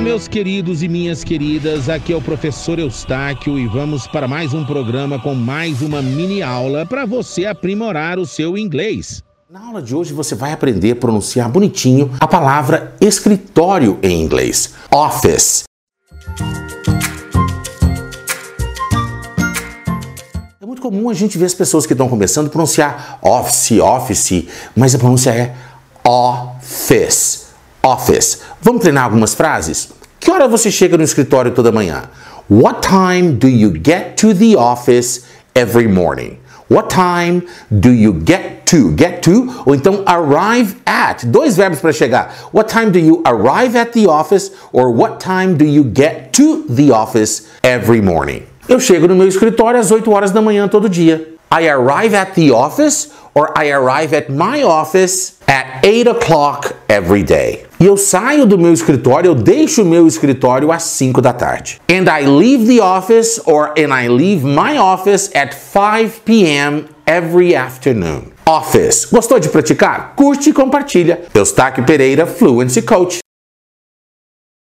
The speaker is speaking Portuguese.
Olá, meus queridos e minhas queridas. Aqui é o professor Eustáquio e vamos para mais um programa com mais uma mini aula para você aprimorar o seu inglês. Na aula de hoje você vai aprender a pronunciar bonitinho a palavra escritório em inglês. Office. É muito comum a gente ver as pessoas que estão começando pronunciar office, office, mas a pronúncia é office office. Vamos treinar algumas frases? Que hora você chega no escritório toda manhã? What time do you get to the office every morning? What time do you get to? Get to ou então arrive at. Dois verbos para chegar. What time do you arrive at the office or what time do you get to the office every morning? Eu chego no meu escritório às 8 horas da manhã todo dia. I arrive at the office or I arrive at my office at 8 o'clock every day. E eu saio do meu escritório, eu deixo o meu escritório às 5 da tarde. And I leave the office or and I leave my office at 5 p.m. every afternoon. Office. Gostou de praticar? Curte e compartilha. Eustáquio Pereira, Fluency Coach.